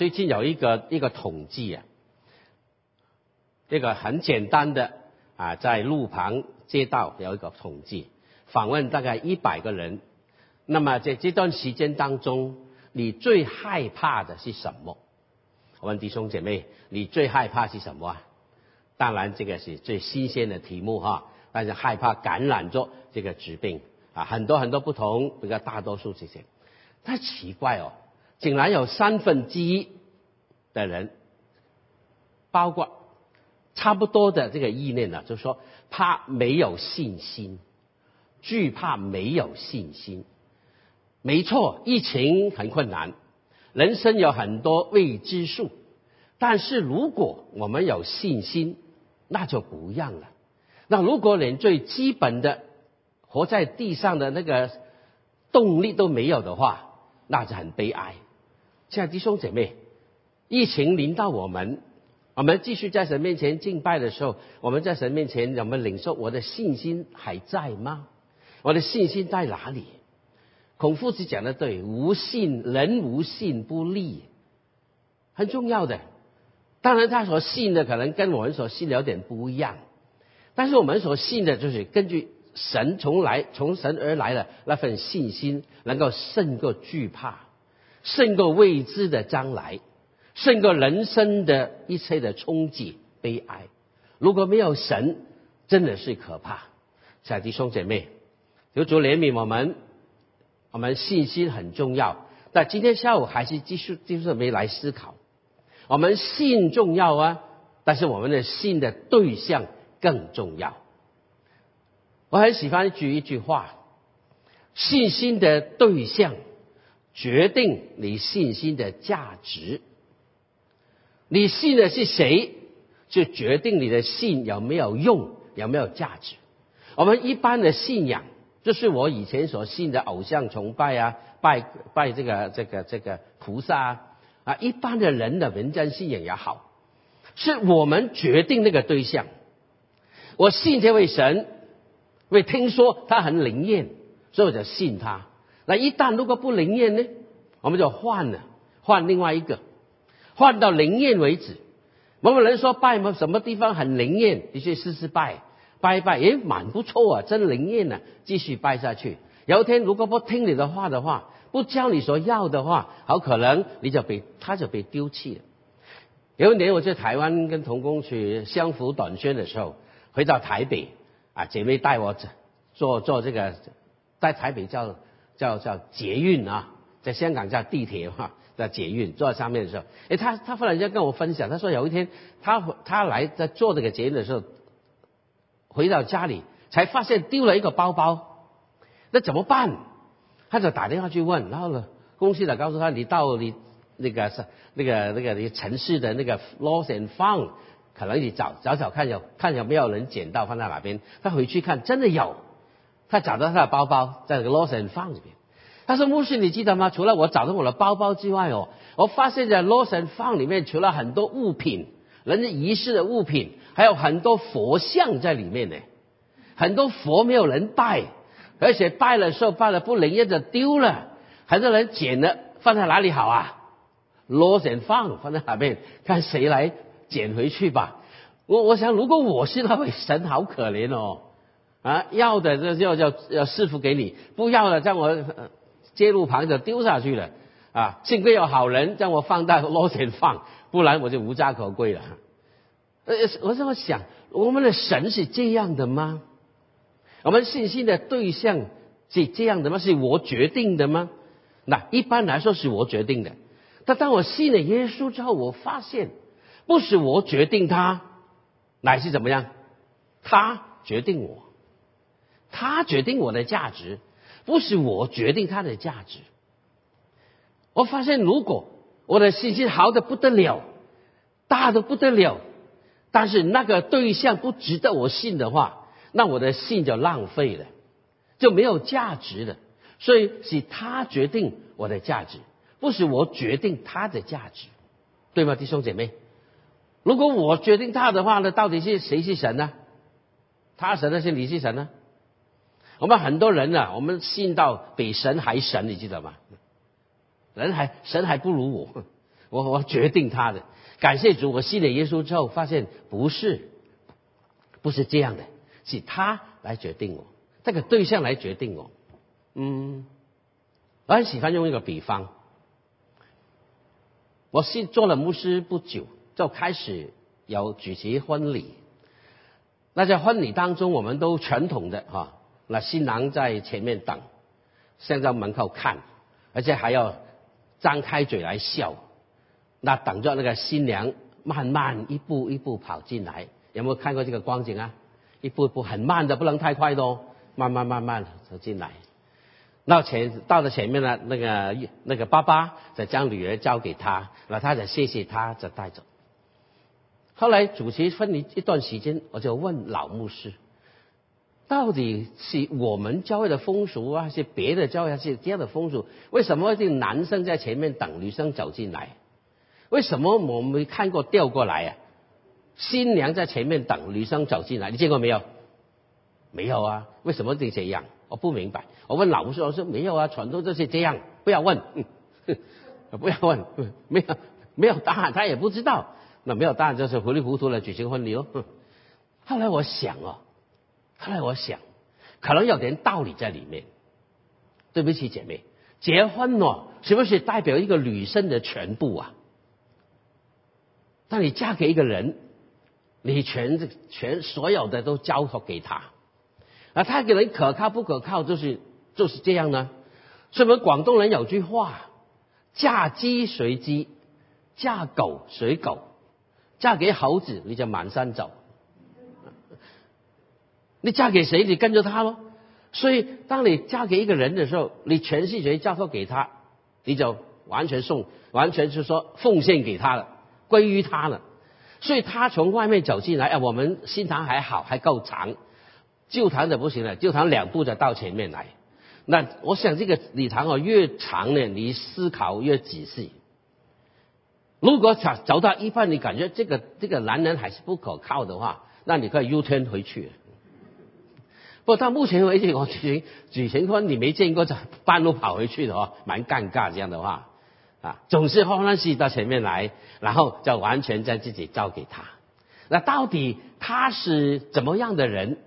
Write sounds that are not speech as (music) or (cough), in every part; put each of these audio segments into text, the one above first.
最近有一个一个统计啊，这个很简单的啊，在路旁街道有一个统计，访问大概一百个人，那么在这段时间当中，你最害怕的是什么？我问弟兄姐妹，你最害怕是什么啊？当然这个是最新鲜的题目哈，但是害怕感染着这个疾病啊，很多很多不同，比较大多数这些，太奇怪哦。竟然有三分之一的人，包括差不多的这个意念呢，就是说怕没有信心，惧怕没有信心。没错，疫情很困难，人生有很多未知数，但是如果我们有信心，那就不一样了。那如果连最基本的活在地上的那个动力都没有的话，那就很悲哀。亲爱的弟兄姐妹，疫情临到我们，我们继续在神面前敬拜的时候，我们在神面前，我们领受我的信心还在吗？我的信心在哪里？孔夫子讲的对，无信人无信不立，很重要的。当然，他所信的可能跟我们所信的有点不一样，但是我们所信的就是根据神从来从神而来的那份信心，能够胜过惧怕。胜过未知的将来，胜过人生的一切的冲击、悲哀。如果没有神，真的是可怕。小弟兄姐妹，求主怜悯我们。我们信心很重要，但今天下午还是继续继续没来思考。我们信重要啊，但是我们的信的对象更重要。我很喜欢举一句话：信心的对象。决定你信心的价值，你信的是谁，就决定你的信有没有用，有没有价值。我们一般的信仰，就是我以前所信的偶像崇拜啊，拜拜这个这个这个菩萨啊，啊，一般的人的民间信仰也好，是我们决定那个对象。我信这位神，因为听说他很灵验，所以我就信他。那一旦如果不灵验呢，我们就换了，换另外一个，换到灵验为止。某某人说拜么什么地方很灵验，你去试试拜，拜一拜，诶，蛮不错啊，真灵验呢，继续拜下去。有一天如果不听你的话的话，不教你所要的话，好可能你就被他就被丢弃了。有一年我在台湾跟童工去相扶短宣的时候，回到台北啊，姐妹带我做做这个在台北叫。叫叫捷运啊，在香港叫地铁哈，(laughs) 叫捷运。坐在上面的时候，哎，他他忽然间跟我分享，他说有一天他他来在坐这个捷运的时候，回到家里才发现丢了一个包包，那怎么办？他就打电话去问，然后呢，公司的告诉他，你到你那个是那个那个你城市的那个 lost and found，可能你找找找看有看有没有人捡到放在哪边。他回去看，真的有。他找到他的包包，在这个 losing 放里面。他说：“牧师，你记得吗？除了我找到我的包包之外哦，我发现在 losing 放里面，除了很多物品，人家仪式的物品，还有很多佛像在里面呢。很多佛没有人拜，而且拜的时候拜了不灵验的丢了，很多人捡了放在哪里好啊 losing 放放在哪边？看谁来捡回去吧。我我想，如果我是那位神，好可怜哦。”啊，要的这就就要师傅给你，不要的，在我街路旁就丢下去了。啊，幸亏有好人将我放到捞钱放，不然我就无家可归了。呃，我这么想，我们的神是这样的吗？我们信心的对象是这样的吗？是我决定的吗？那一般来说是我决定的。但当我信了耶稣之后，我发现不是我决定他，乃是怎么样？他决定我。他决定我的价值，不是我决定他的价值。我发现，如果我的信心好的不得了，大的不得了，但是那个对象不值得我信的话，那我的信就浪费了，就没有价值了。所以是他决定我的价值，不是我决定他的价值，对吗，弟兄姐妹？如果我决定他的话呢，到底是谁是神呢？他神呢，是你是神呢？我们很多人呢，我们信到比神还神，你记得吗？人还神还不如我，(laughs) 我我决定他的。感谢主，我信了耶稣之后，发现不是，不是这样的，是他来决定我，这个对象来决定我。嗯，我很喜欢用一个比方，我是做了牧师不久，就开始有举行婚礼。那在婚礼当中，我们都传统的哈，那新郎在前面等，站在门口看，而且还要张开嘴来笑。那等着那个新娘慢慢一步一步跑进来，有没有看过这个光景啊？一步一步很慢的，不能太快的哦，慢慢慢慢走进来。那前到了前面呢，那个那个爸爸再将女儿交给他，那他再谢谢他，再带走。后来主持婚礼一段时间，我就问老牧师，到底是我们教会的风俗啊，还是别的教会是这样的风俗？为什么这男生在前面等女生走进来？为什么我没看过调过来啊？新娘在前面等女生走进来，你见过没有？没有啊？为什么得这样？我不明白。我问老师，我说没有啊，传统就是这样，不要问，(laughs) 不要问，(laughs) 没有没有答案，他也不知道。那没有答案就是糊里糊涂的举行婚礼哦。(laughs) 后来我想哦，后来我想，可能有点道理在里面。对不起，姐妹，结婚哦，是不是代表一个女生的全部啊？当你嫁给一个人，你全全所有的都交托给他，而他给人可靠不可靠，就是。就是这样呢，所以我们广东人有句话：嫁鸡随鸡，嫁狗随狗，嫁给猴子你就满山走。你嫁给谁，你跟着他喽。所以，当你嫁给一个人的时候，你全是谁交托给他，你就完全送，完全是说奉献给他了，归于他了。所以他从外面走进来，啊，我们新堂还好，还够长，旧堂的不行了，旧堂两步就到前面来。那我想这个礼堂哦越长呢，你思考越仔细。如果走走到一半，你感觉这个这个男人还是不可靠的话，那你可以 U turn 回去。不过到目前为止，我举举行婚你没见过在半路跑回去的哦，蛮尴尬这样的话啊，总是欢欢喜喜到前面来，然后就完全将自己交给他。那到底他是怎么样的人？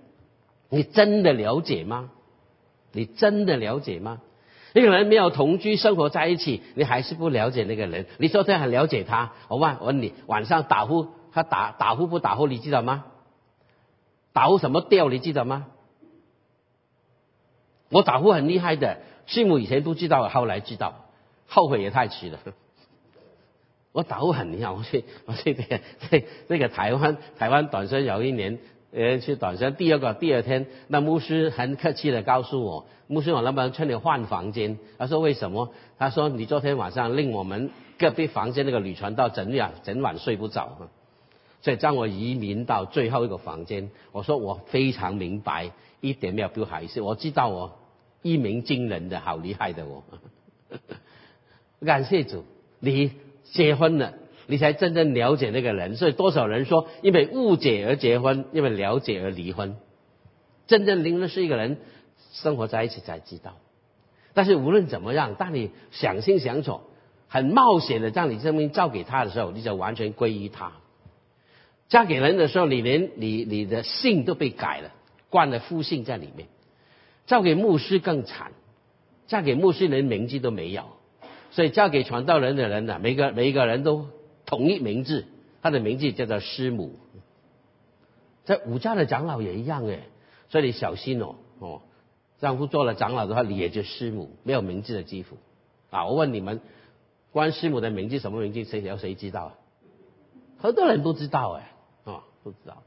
你真的了解吗？你真的了解吗？那个人没有同居生活在一起，你还是不了解那个人。你说他很了解他，我问我问你，晚上打呼他打打呼不打呼？你知道吗？打呼什么调？你记得吗？我打呼很厉害的，师母以前不知道，后来知道，后悔也太迟了。我打呼很厉害，我去我去这个这这个台湾台湾短身有一年。呃，去短信。第二个，第二天，那牧师很客气的告诉我，牧师，我能不能劝你换房间？他说为什么？他说你昨天晚上令我们隔壁房间那个女传道整晚整晚睡不着，所以将我移民到最后一个房间。我说我非常明白，一点没有不好意思，我知道我一鸣惊人的好厉害的哦。(laughs) 感谢主，你结婚了。你才真正了解那个人，所以多少人说，因为误解而结婚，因为了解而离婚。真正灵的是一个人生活在一起才知道。但是无论怎么样，当你想清想楚，很冒险的将你生命交给他的时候，你就完全归于他。嫁给人的时候，你连你你的姓都被改了，冠了夫姓在里面。嫁给牧师更惨，嫁给牧师连名字都没有。所以嫁给传道人的人呢，每个每一个人都。统一名字，他的名字叫做师母。在武家的长老也一样哎，所以你小心哦哦，丈夫做了长老的话，你也就师母，没有名字的肌肤啊。我问你们，关师母的名字什么名字？谁有谁知道啊？很多人不知道哎，哦，不知道。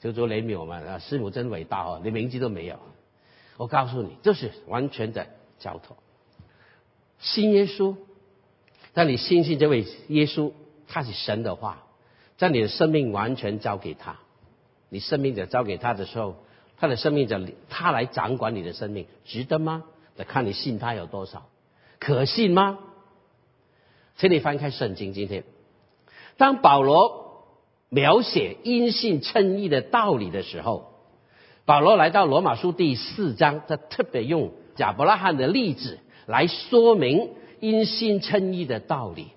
就说雷米我们啊，师母真伟大哦，连名字都没有。我告诉你，这是完全的交托。信耶稣，当你相信这位耶稣。他是神的话，在你的生命完全交给他，你生命者交给他的时候，他的生命者他来掌管你的生命，值得吗？得看你信他有多少，可信吗？请你翻开圣经，今天当保罗描写因信称义的道理的时候，保罗来到罗马书第四章，他特别用亚伯拉罕的例子来说明因信称义的道理。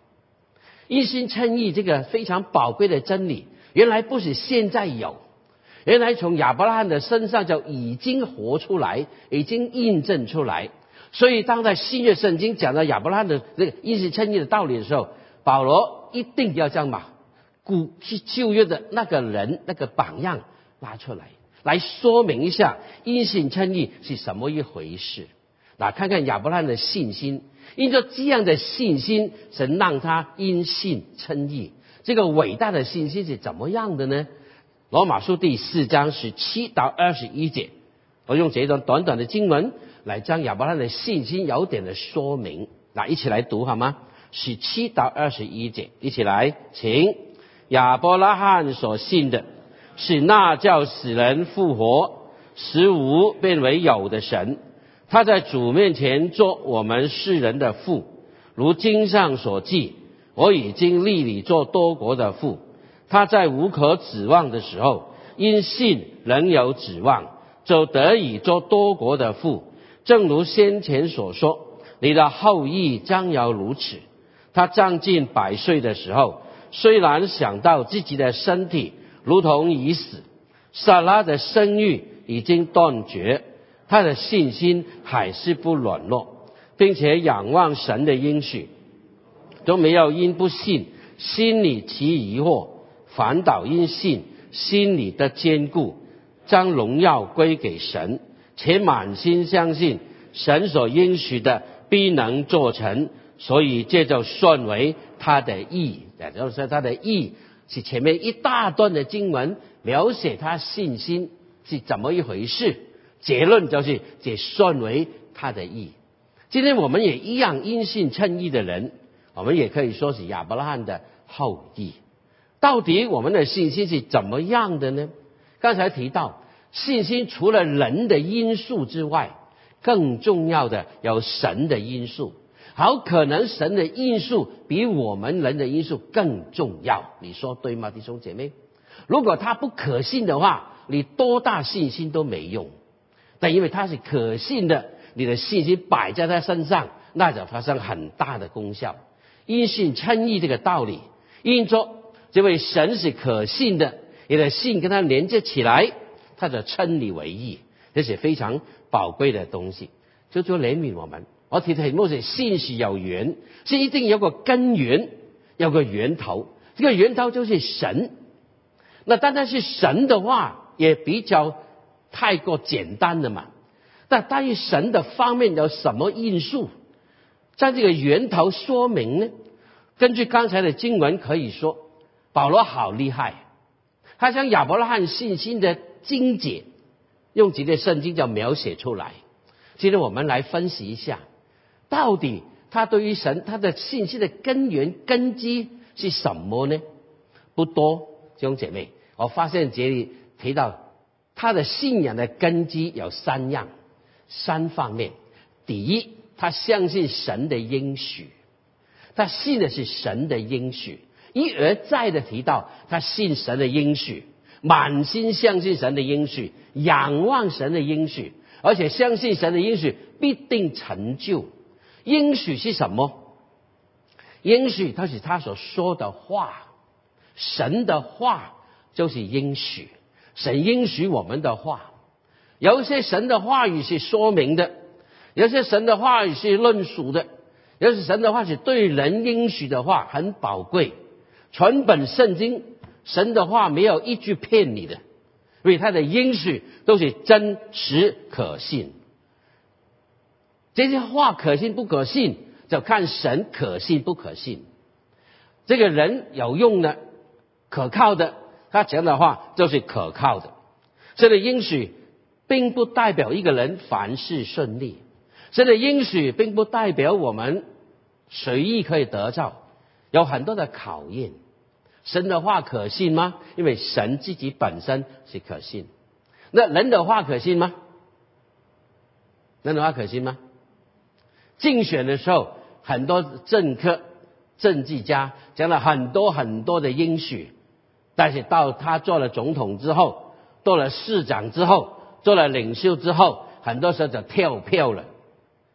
因信称义这个非常宝贵的真理，原来不是现在有，原来从亚伯拉罕的身上就已经活出来，已经印证出来。所以，当在新约圣经讲到亚伯拉罕的这个因信称义的道理的时候，保罗一定要将把古旧约的那个人那个榜样拉出来，来说明一下因信称义是什么一回事。来看看亚伯拉罕的信心。因着这样的信心，神让他因信称义。这个伟大的信心是怎么样的呢？罗马书第四章十七到二十一节，我用这段短短的经文来将亚伯拉罕的信心有点的说明。那一起来读好吗？十七到二十一节，一起来，请亚伯拉罕所信的是那叫死人复活、使无变为有的神。他在主面前做我们世人的父，如经上所记，我已经立你做多国的父。他在无可指望的时候，因信仍有指望，就得以做多国的父。正如先前所说，你的后裔将要如此。他将近百岁的时候，虽然想到自己的身体如同已死，撒拉的生育已经断绝。他的信心还是不软弱，并且仰望神的应许，都没有因不信心里起疑惑，反倒因信心里的坚固，将荣耀归给神，且满心相信神所应许的必能做成，所以这就算为他的义。也就是说，他的义是前面一大段的经文描写他信心是怎么一回事。结论就是，这算为他的义。今天我们也一样因信称义的人，我们也可以说是亚伯拉罕的后裔。到底我们的信心是怎么样的呢？刚才提到，信心除了人的因素之外，更重要的有神的因素。好，可能神的因素比我们人的因素更重要。你说对吗，弟兄姐妹？如果他不可信的话，你多大信心都没用。但因为他是可信的，你的信心摆在他身上，那就发生很大的功效。因信称义这个道理，因着这位神是可信的，你的信跟他连接起来，他就称你为义，这是非常宝贵的东西。就做怜悯我们，我提的题目是信是有源，是一定有个根源，有个源头，这个源头就是神。那单单是神的话，也比较。太过简单了嘛？但关于神的方面有什么因素，在这个源头说明呢？根据刚才的经文可以说，保罗好厉害，他将亚伯拉罕信心的精简，用几个圣经就描写出来。今天我们来分析一下，到底他对于神他的信息的根源根基是什么呢？不多，弟兄姐妹，我发现这里提到。他的信仰的根基有三样、三方面。第一，他相信神的应许，他信的是神的应许，一而再的提到他信神的应许，满心相信神的应许，仰望神的应许，而且相信神的应许必定成就。应许是什么？应许他是他所说的话，神的话就是应许。神应许我们的话，有一些神的话语是说明的，有些神的话语是论述的，有些神的话是对人应许的话很宝贵。全本圣经神的话没有一句骗你的，因为他的应许都是真实可信。这些话可信不可信，就看神可信不可信。这个人有用的、可靠的。他讲的话就是可靠的，这个应许并不代表一个人凡事顺利，这个应许并不代表我们随意可以得到，有很多的考验。神的话可信吗？因为神自己本身是可信。那人的话可信吗？人的话可信吗？竞选的时候，很多政客、政治家讲了很多很多的应许。但是到他做了总统之后，做了市长之后，做了领袖之后，很多时候就跳票了。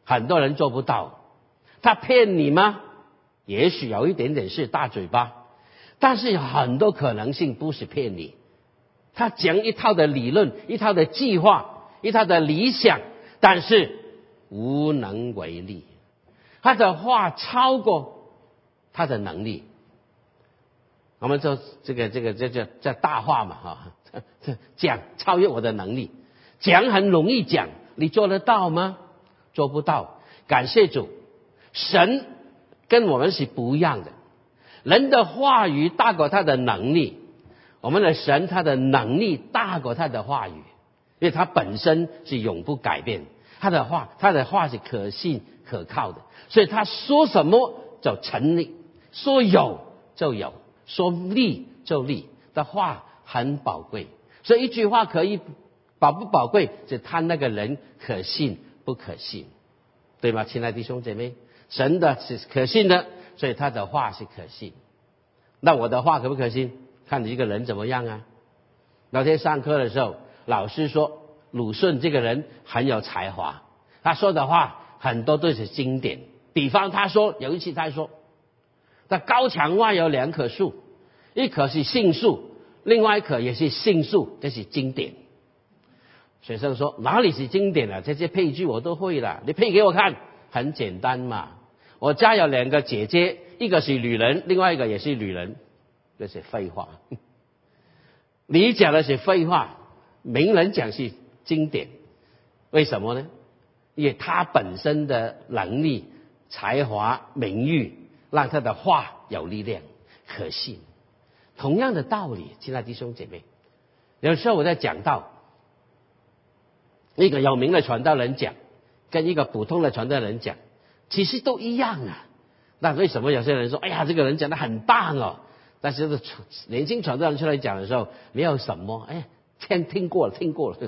很多人做不到，他骗你吗？也许有一点点是大嘴巴，但是有很多可能性不是骗你。他讲一套的理论，一套的计划，一套的理想，但是无能为力。他的话超过他的能力。我们说这个这个这叫叫大话嘛哈，这 (laughs) 讲超越我的能力，讲很容易讲，你做得到吗？做不到。感谢主，神跟我们是不一样的，人的话语大过他的能力。我们的神，他的能力大过他的话语，因为他本身是永不改变，他的话，他的话是可信可靠的，所以他说什么就成立，说有就有，说立就立，的话很宝贵。所以一句话可以宝不宝贵，就看那个人可信不可信，对吗？亲爱的弟兄姐妹，神的是可信的，所以他的话是可信。那我的话可不可信？看你一个人怎么样啊？那天上课的时候，老师说鲁迅这个人很有才华，他说的话很多都是经典。比方他说有一次他说，在高墙外有两棵树，一棵是杏树，另外一棵也是杏树，这是经典。学生说哪里是经典啊？这些配句我都会了，你配给我看，很简单嘛。我家有两个姐姐，一个是女人，另外一个也是女人。这是废话，(laughs) 你讲的是废话，名人讲是经典，为什么呢？因为他本身的能力、才华、名誉，让他的话有力量、可信。同样的道理，亲爱的弟兄姐妹，有时候我在讲到一个有名的传道人讲，跟一个普通的传道人讲，其实都一样啊。那为什么有些人说，哎呀，这个人讲的很棒哦？但是这年轻传道人出来讲的时候，没有什么，哎，听听过了，听过了，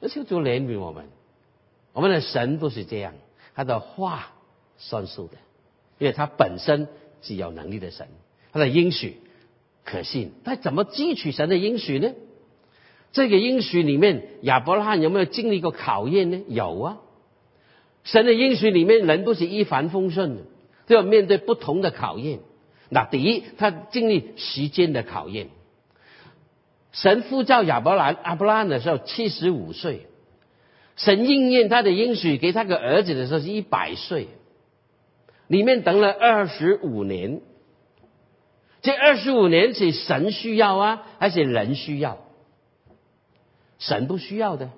那就就怜悯我们。我们的神不是这样，他的话算数的，因为他本身是有能力的神，他的应许可信。他怎么汲取神的应许呢？这个应许里面，亚伯拉罕有没有经历过考验呢？有啊。神的应许里面，人不是一帆风顺的，都要面对不同的考验。那第一，他经历时间的考验。神呼召亚伯兰、阿伯拉罕的时候七十五岁，神应验他的应许给他个儿子的时候是一百岁，里面等了二十五年。这二十五年是神需要啊，还是人需要？神不需要的，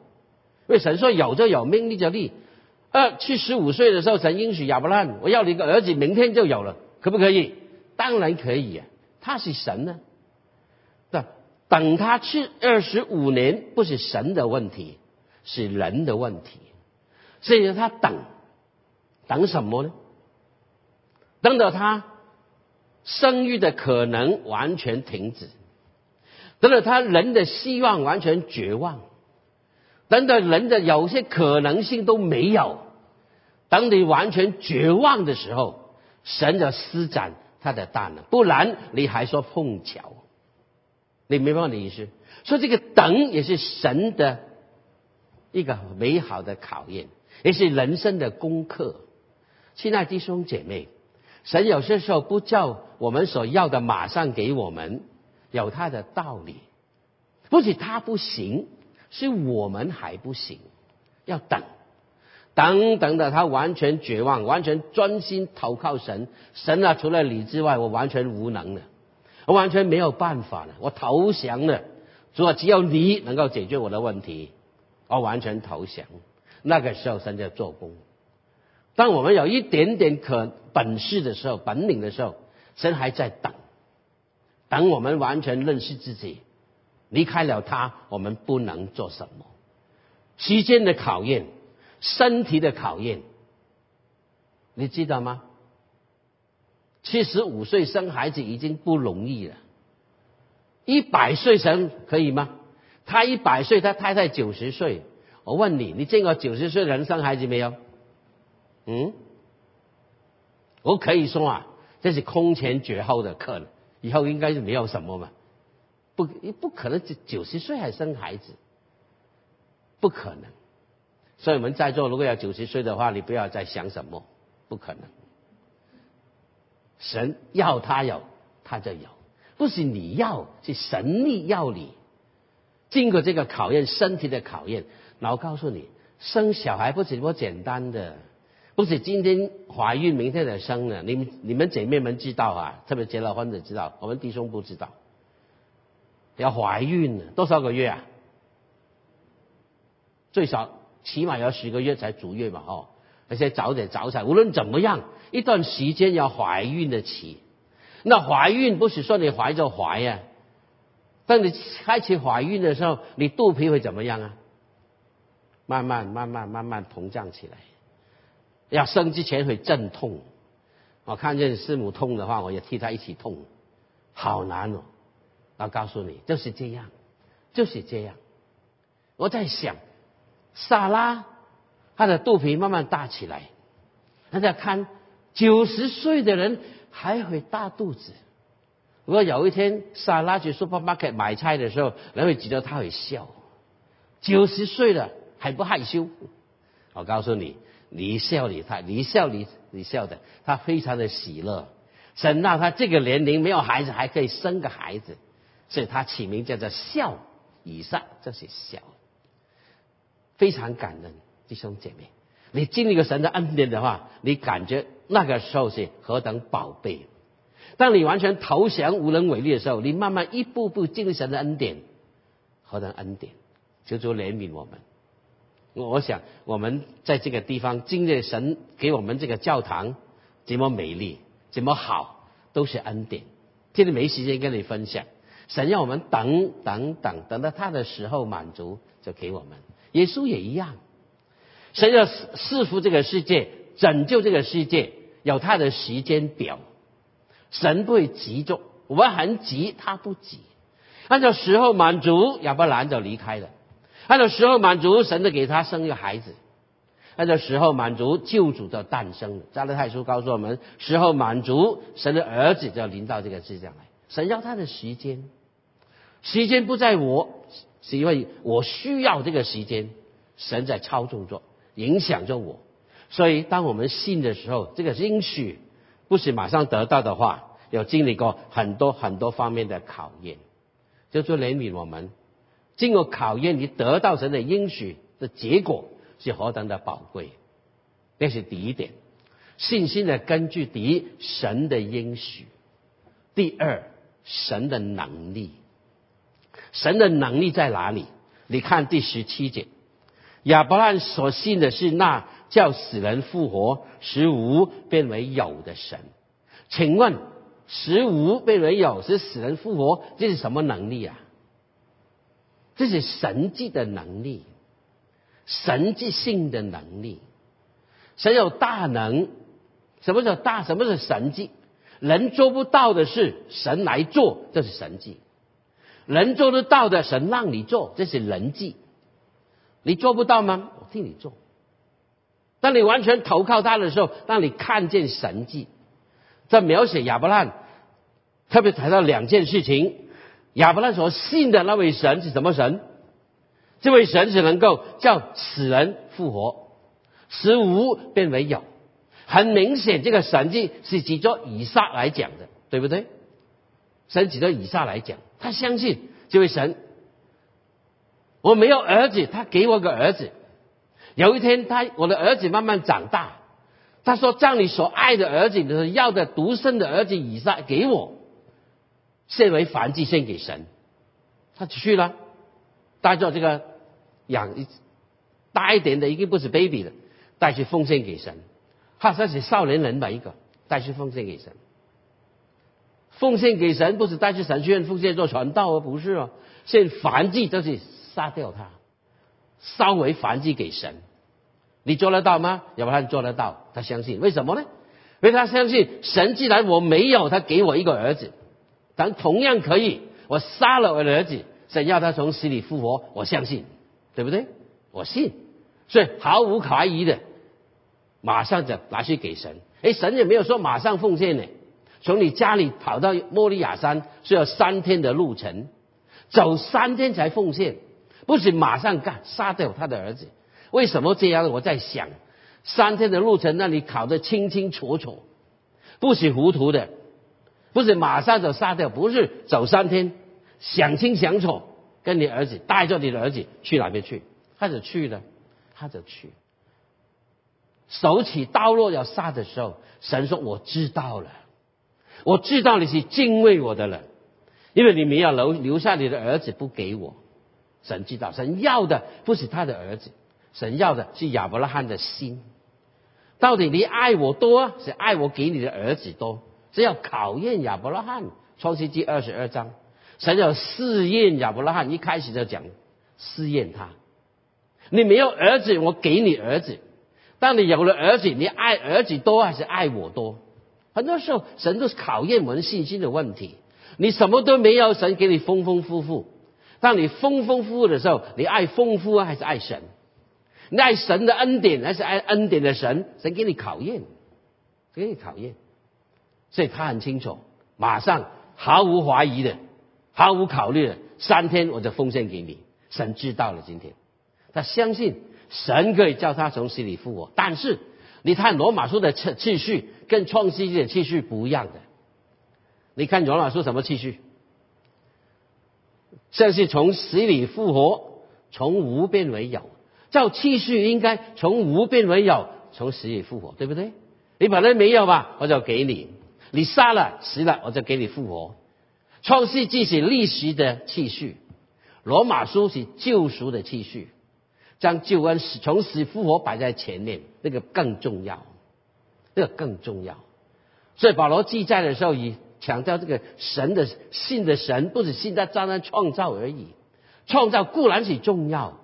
为神说有就有，命立就立。二七十五岁的时候，神应许亚伯兰，我要你个儿子，明天就有了，可不可以？当然可以啊，他是神呢。等他去二十五年，不是神的问题，是人的问题。所以他等，等什么呢？等到他生育的可能完全停止，等到他人的希望完全绝望，等到人的有些可能性都没有，等你完全绝望的时候，神的施展。他的大能，不然你还说碰巧，你明白我的意思？说这个等也是神的一个美好的考验，也是人生的功课。亲爱弟兄姐妹，神有些时候不叫我们所要的马上给我们，有他的道理。不是他不行，是我们还不行，要等。等等的，他完全绝望，完全专心投靠神。神啊，除了你之外，我完全无能了，我完全没有办法了，我投降了。主啊，只有你能够解决我的问题，我完全投降。那个时候，神在做工。当我们有一点点可本事的时候，本领的时候，神还在等，等我们完全认识自己，离开了他，我们不能做什么。时间的考验。身体的考验，你知道吗？七十五岁生孩子已经不容易了，一百岁生可以吗？他一百岁，他太太九十岁。我问你，你见过九十岁人生孩子没有？嗯？我可以说啊，这是空前绝后的课了，以后应该是没有什么嘛。不，不可能九九十岁还生孩子，不可能。所以我们在座如果要九十岁的话，你不要再想什么，不可能。神要他有，他就有，不是你要，是神力要你。经过这个考验，身体的考验，然后告诉你，生小孩不是那么简单的，不是今天怀孕，明天再生的。你们你们姐妹们知道啊，特别结了婚的知道，我们弟兄不知道。要怀孕多少个月啊？最少起码要十个月才足月嘛，哦，而且早点早产。无论怎么样，一段时间要怀孕的期。那怀孕不是说你怀就怀呀？当你开始怀孕的时候，你肚皮会怎么样啊？慢慢、慢慢、慢慢膨胀起来。要生之前会阵痛，我看见师母痛的话，我也替她一起痛，好难哦。我告诉你，就是这样，就是这样。我在想，萨拉他的肚皮慢慢大起来，大家看，九十岁的人还会大肚子。如果有一天莎拉去 supermarket 买菜的时候，人会觉得他会笑。九十岁了还不害羞？我告诉你，你笑你他，你笑你你笑的，他非常的喜乐。神到他这个年龄没有孩子还可以生个孩子，所以他起名叫做笑以上，这是笑。非常感恩弟兄姐妹，你经历过神的恩典的话，你感觉那个时候是何等宝贝。当你完全投降、无能为力的时候，你慢慢一步步经历神的恩典，何等恩典！求主怜悯我们。我想，我们在这个地方经历神给我们这个教堂，怎么美丽，怎么好，都是恩典。今天没时间跟你分享，神要我们等等等，等到他的时候满足，就给我们。耶稣也一样，神要赐福这个世界，拯救这个世界，有他的时间表。神不会急着，我们很急，他不急。按照时候满足，亚伯兰就离开了；按照时候满足，神就给他生一个孩子；按照时候满足，救主就诞生了。加勒泰书告诉我们：时候满足，神的儿子就要临到这个世界上来。神要他的时间，时间不在我，是因为我需要这个时间，神在操纵着，影响着我。所以，当我们信的时候，这个应许。不是马上得到的话，要经历过很多很多方面的考验，就说怜悯我们。经过考验，你得到神的应许的结果是何等的宝贵。这是第一点，信心的根据。第一，神的应许；第二，神的能力。神的能力在哪里？你看第十七节，亚伯拉罕所信的是那。叫死人复活，使无变为有的神，请问使无变为有，使死人复活，这是什么能力啊？这是神迹的能力，神迹性的能力。神有大能，什么叫大？什么是神迹？人做不到的事，神来做，这是神迹；人做得到的，神让你做，这是人迹。你做不到吗？我替你做。当你完全投靠他的时候，当你看见神迹，在描写亚伯拉罕，特别谈到两件事情：亚伯拉罕所信的那位神是什么神？这位神是能够叫死人复活，使无变为有。很明显，这个神迹是指着以撒来讲的，对不对？神指着以撒来讲，他相信这位神。我没有儿子，他给我个儿子。有一天，他我的儿子慢慢长大，他说：“将你所爱的儿子，就是要的独生的儿子以撒给我，献为燔祭献给神。”他去了，带着这个养一大一点的，已经不是 baby 了，带去奉献给神。他算是少年人吧，一个带去奉献给神。奉献给神不是带去神学院奉献做传道，而不是哦，献燔祭就是杀掉他。稍微燔祭给神，你做得到吗？要不然做得到，他相信，为什么呢？因为他相信神既然我没有，他给我一个儿子，但同样可以，我杀了我的儿子，神要他从死里复活，我相信，对不对？我信，所以毫无怀疑的，马上就拿去给神。哎，神也没有说马上奉献呢，从你家里跑到莫利亚山需要三天的路程，走三天才奉献。不是马上干杀掉他的儿子，为什么这样？我在想，三天的路程，那你考得清清楚楚，不是糊涂的，不是马上就杀掉，不是走三天，想清想楚，跟你儿子带着你的儿子去哪边去，他就去了，他就去。手起刀落要杀的时候，神说：“我知道了，我知道你是敬畏我的人，因为你没有留留下你的儿子不给我。神知道，神要的不是他的儿子，神要的是亚伯拉罕的心。到底你爱我多，是爱我给你的儿子多？是要考验亚伯拉罕。创世纪二十二章，神要试验亚伯拉罕，一开始就讲试验他。你没有儿子，我给你儿子。”当你有了儿子，你爱儿子多还是爱我多？很多时候，神都是考验我们信心的问题。你什么都没有，神给你丰丰富富。当你丰丰富富的时候，你爱丰富啊还是爱神？你爱神的恩典还是爱恩典的神？神给你考验，给你考验。所以他很清楚，马上毫无怀疑的、毫无考虑的，三天我就奉献给你。神知道了，今天他相信。神可以叫他从死里复活，但是你看罗马书的次次序跟创世纪的次序不一样的。你看罗马书什么次序？像是从死里复活，从无变为有。照次序应该从无变为有，从死里复活，对不对？你本来没有吧，我就给你；你杀了死了，我就给你复活。创世纪是历史的次序，罗马书是救赎的次序。将救恩从死复活摆在前面，那个更重要，那个更重要。所以保罗记载的时候，以强调这个神的信的神，不是信在单单创造而已。创造固然是重要，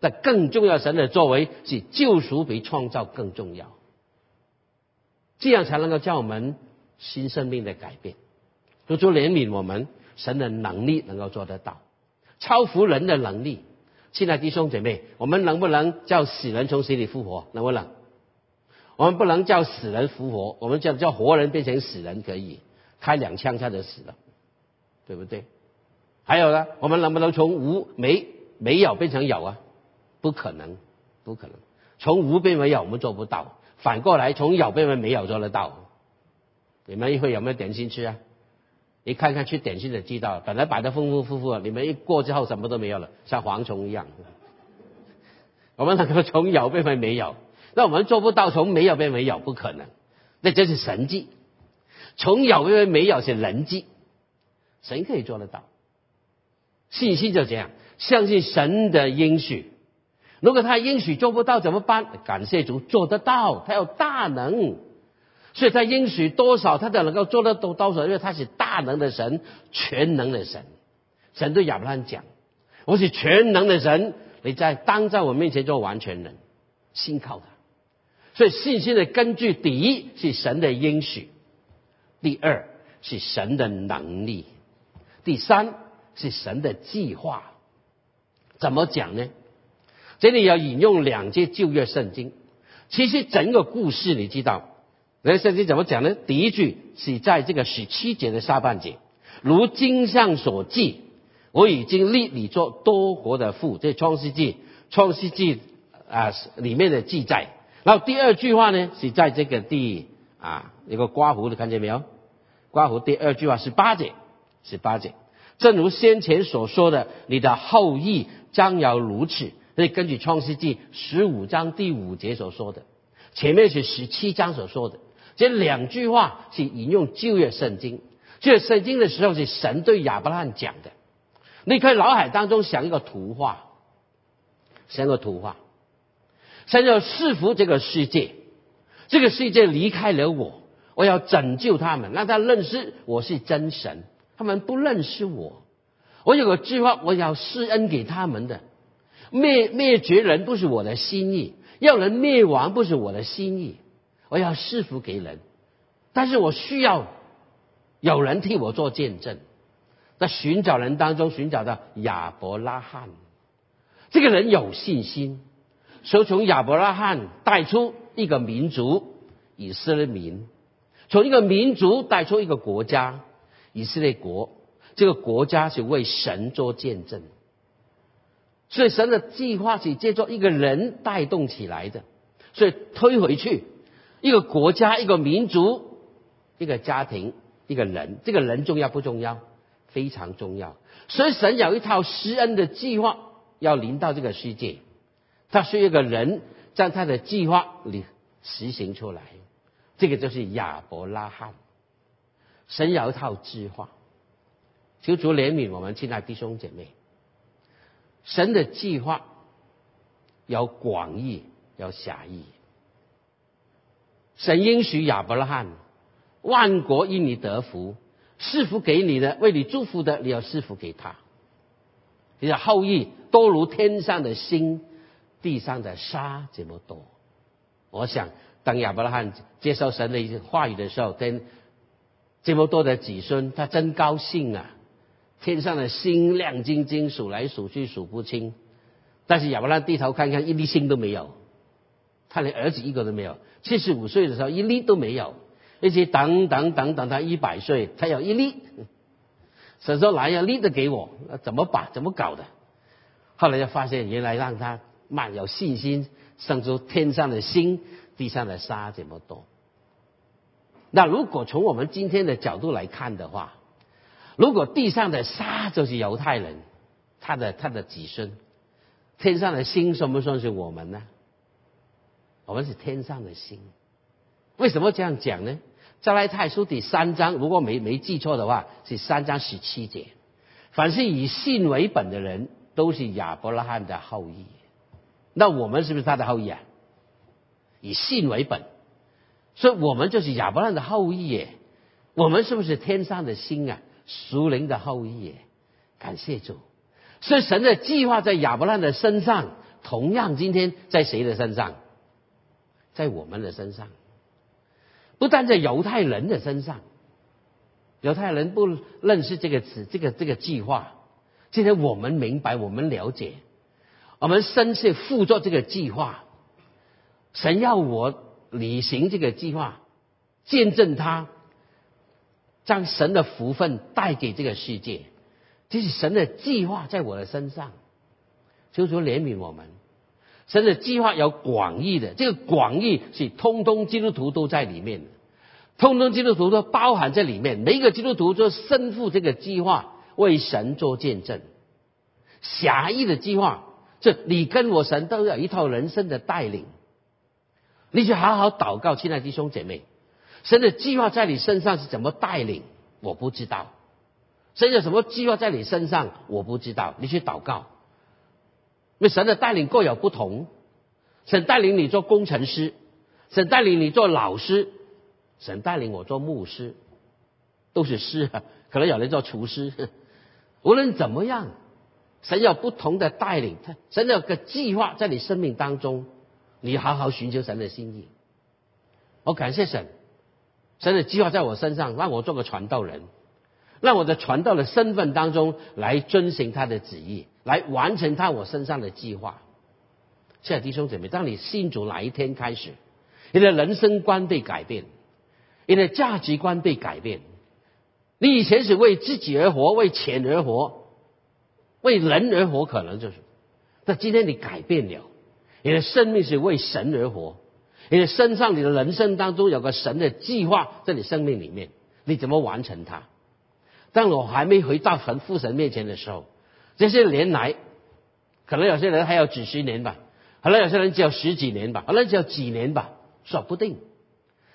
但更重要神的作为是救赎比创造更重要。这样才能够叫我们新生命的改变，主主怜悯我们，神的能力能够做得到，超乎人的能力。亲爱的弟兄姐妹，我们能不能叫死人从死里复活？能不能？我们不能叫死人复活，我们叫叫活人变成死人可以，开两枪他就死了，对不对？还有呢，我们能不能从无没没有变成有啊？不可能，不可能，从无变为有我们做不到，反过来从有变为没有做得到。你们一会有没有点心吃啊？你看看去点心的知道，本来摆的丰丰富富，你们一过之后什么都没有了，像蝗虫一样。我们能够从有变为没有，那我们做不到从没有变为有，不可能。那这是神迹，从有因为没有是人迹，神可以做得到。信心就这样，相信神的应许。如果他应许做不到怎么办？感谢主做得到，他有大能。所以他应许多少，他就能够做得到多少，因为他是大能的神，全能的神。神对亚伯拉罕讲：“我是全能的神，你在当在我面前做完全人，信靠他。”所以信心的根据，第一是神的应许，第二是神的能力，第三是神的计划。怎么讲呢？这里要引用两节旧约圣经。其实整个故事你知道。那圣经怎么讲呢？第一句是在这个十七节的下半节，如经上所记，我已经立你做多国的父。这创世纪，创世纪啊里面的记载。然后第二句话呢，是在这个第啊一个刮胡的，看见没有？刮胡第二句话是八节，是八节，正如先前所说的，你的后裔将要如此。所以根据创世纪十五章第五节所说的，前面是十七章所说的。这两句话是引用旧约圣经，旧约圣经的时候是神对亚伯拉罕讲的。你可以脑海当中想一个图画，想个图画，神要赐福这个世界，这个世界离开了我，我要拯救他们，让他认识我是真神。他们不认识我，我有个计划，我要施恩给他们的。灭灭绝人不是我的心意，要人灭亡不是我的心意。我要施福给人，但是我需要有人替我做见证。在寻找人当中寻找到亚伯拉罕，这个人有信心，所以从亚伯拉罕带出一个民族以色列民，从一个民族带出一个国家以色列国。这个国家是为神做见证，所以神的计划是借助一个人带动起来的，所以推回去。一个国家，一个民族，一个家庭，一个人，这个人重要不重要？非常重要。所以神有一套施恩的计划要临到这个世界，他需要一个人将他的计划里实行出来。这个就是亚伯拉罕。神有一套计划，求主怜悯我们亲爱弟兄姐妹。神的计划有广义，有狭义。神应许亚伯拉罕，万国因你得福，赐福给你的，为你祝福的，你要赐福给他。你的后裔多如天上的星，地上的沙这么多。我想，当亚伯拉罕接受神的一些话语的时候，跟这么多的子孙，他真高兴啊！天上的星亮晶晶，数来数去数不清。但是亚伯拉低头看看，一粒星都没有，他连儿子一个都没有。七十五岁的时候，一粒都没有。而且等等等等，他一百岁，他有。一粒。神说：“来呀，立的给我，怎么把怎么搞的？”后来就发现，原来让他满有信心，生出天上的星，地上的沙这么多。那如果从我们今天的角度来看的话，如果地上的沙就是犹太人，他的他的子孙，天上的星算不算是我们呢？我们是天上的星。为什么这样讲呢？加拉太书第三章，如果没没记错的话，是三章十七节。凡是以信为本的人，都是亚伯拉罕的后裔。那我们是不是他的后裔啊？以信为本。所以我们就是亚伯拉罕的后裔耶，我们是不是天上的星啊？属灵的后裔耶，感谢主。所以神的计划在亚伯拉罕的身上，同样今天在谁的身上？在我们的身上，不但在犹太人的身上，犹太人不认识这个词，这个这个计划。今天我们明白，我们了解，我们深切负作这个计划。神要我。履行这个计划，见证他，将神的福分带给这个世界，这是神的计划在我的身上，求主怜悯我们。神的计划有广义的，这个广义是通通基督徒都在里面，通通基督徒都包含在里面，每一个基督徒都身负这个计划，为神做见证。狭义的计划，这你跟我神都有一套人生的带领。你去好好祷告，亲爱的弟兄姐妹，神的计划在你身上是怎么带领？我不知道。神有什么计划在你身上？我不知道。你去祷告，因为神的带领各有不同。神带领你做工程师，神带领你做老师，神带领我做牧师，都是师啊。可能有人做厨师。无论怎么样，神有不同的带领，神有个计划在你生命当中。你好好寻求神的心意，我感谢神，神的计划在我身上，让我做个传道人，让我的传道的身份当中来遵循他的旨意，来完成他我身上的计划。亲爱的弟兄姐妹，当你信主哪一天开始，你的人生观被改变，你的价值观被改变，你以前是为自己而活，为钱而活，为人而活，可能就是，但今天你改变了。你的生命是为神而活，你的身上、你的人生当中有个神的计划在你生命里面，你怎么完成它？当我还没回到神父神面前的时候，这些年来，可能有些人还有几十年吧，可能有些人只有十几年吧，可能只有几年吧，说不定。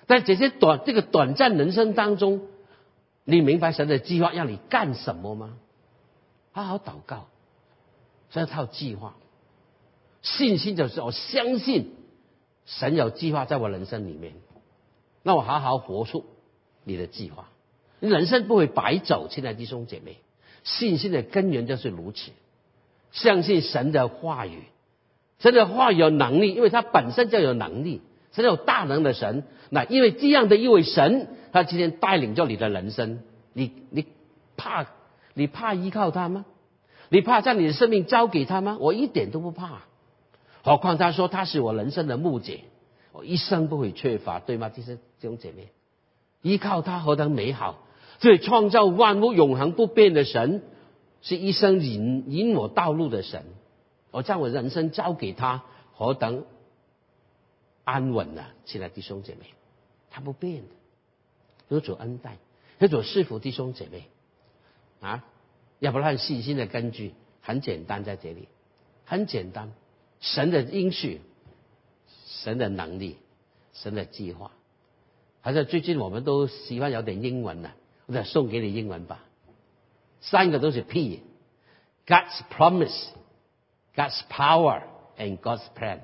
但这些短这个短暂人生当中，你明白神的计划要你干什么吗？好好祷告，这套计划。信心就是我相信神有计划在我人生里面，那我好好活出你的计划。人生不会白走，亲爱的弟兄姐妹，信心的根源就是如此。相信神的话语，神的话语有能力，因为他本身就有能力，神有大能的神。那因为这样的一位神，他今天带领着你的人生，你你怕你怕依靠他吗？你怕将你的生命交给他吗？我一点都不怕。何况他说他是我人生的木姐，我一生不会缺乏，对吗？这些弟兄姐妹，依靠他何等美好！所以创造万物永恒不变的神，是一生引引我道路的神。我将我人生交给他，何等安稳啊！亲爱弟兄姐妹，他不变的。有主恩待，有主赐福弟兄姐妹啊。要不然信心的根据很简单，在这里很简单，神的应许，神的能力，神的计划。好像最近我们都喜欢有点英文呢，我再送给你英文吧。三个都是 P，God's promise，God's power and God's plan。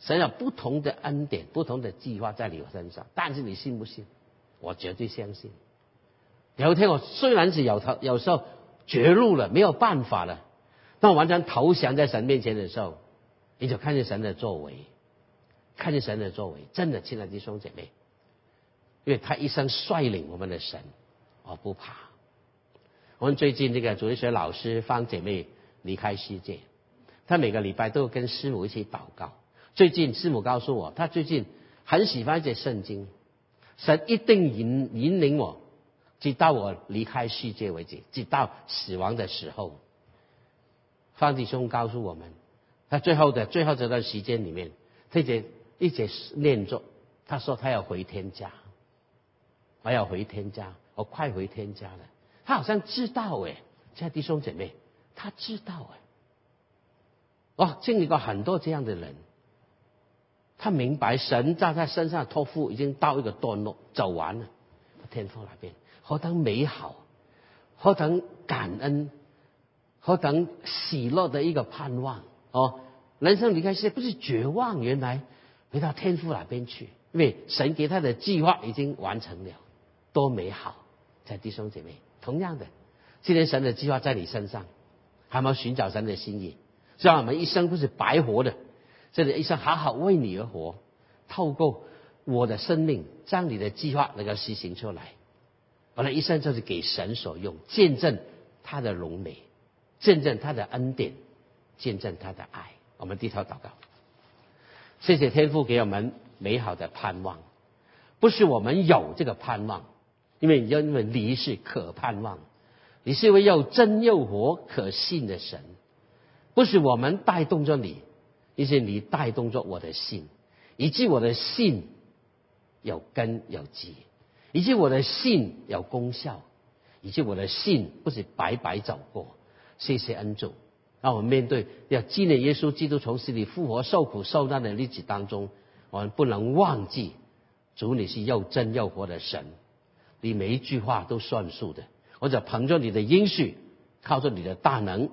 神有不同的恩典，不同的计划在你身上，但是你信不信？我绝对相信。有一天我虽然是有头，有时候绝路了，没有办法了，当我完全投降在神面前的时候，你就看见神的作为，看见神的作为，真的，亲爱的弟兄姐妹，因为他一生率领我们的神，我不怕。我们最近这个主日学老师方姐妹离开世界，她每个礼拜都跟师母一起祷告。最近师母告诉我，她最近很喜欢这圣经，神一定引引领我，直到我离开世界为止，直到死亡的时候。方弟兄告诉我们，他最后的最后这段时间里面，他直一直念着，他说他要回天家，我要回天家，我快回天家了。他好像知道哎，亲爱弟兄姐妹，他知道哎，哦，经历过很多这样的人，他明白神在他身上托付已经到一个段落，走完了，天父那边何等美好，何等感恩，何等喜乐的一个盼望哦！人生离开世界不是绝望，原来回到天父那边去，因为神给他的计划已经完成了，多美好，在弟兄姐妹。同样的，今天神的计划在你身上，还没有寻找神的心意，让我们一生不是白活的，这里一生好好为你而活，透过我的生命，将你的计划能够实行出来，我的一生就是给神所用，见证他的荣美，见证他的恩典，见证他的爱。我们低头祷告，谢谢天父给我们美好的盼望，不是我们有这个盼望。因为因为你是可盼望，你是一位又真又活可信的神，不是我们带动着你，而是你带动着我的信，以及我的信有根有基，以及我的信有功效，以及我的信不是白白走过。谢谢恩主，让我们面对要纪念耶稣基督从死里复活、受苦受难的日子当中，我们不能忘记主你是又真又活的神。你每一句话都算数的，或者凭着你的应许，靠着你的大能，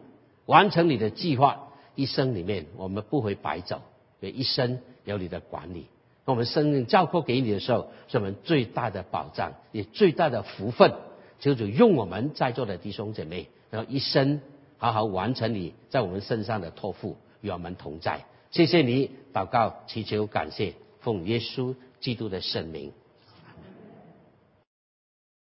完成你的计划，一生里面我们不会白走，因为一生有你的管理。我们生命交托给你的时候，是我们最大的保障，也最大的福分。求主用我们在座的弟兄姐妹，然后一生好好完成你在我们身上的托付，与我们同在。谢谢你，祷告祈求感谢，奉耶稣基督的圣名。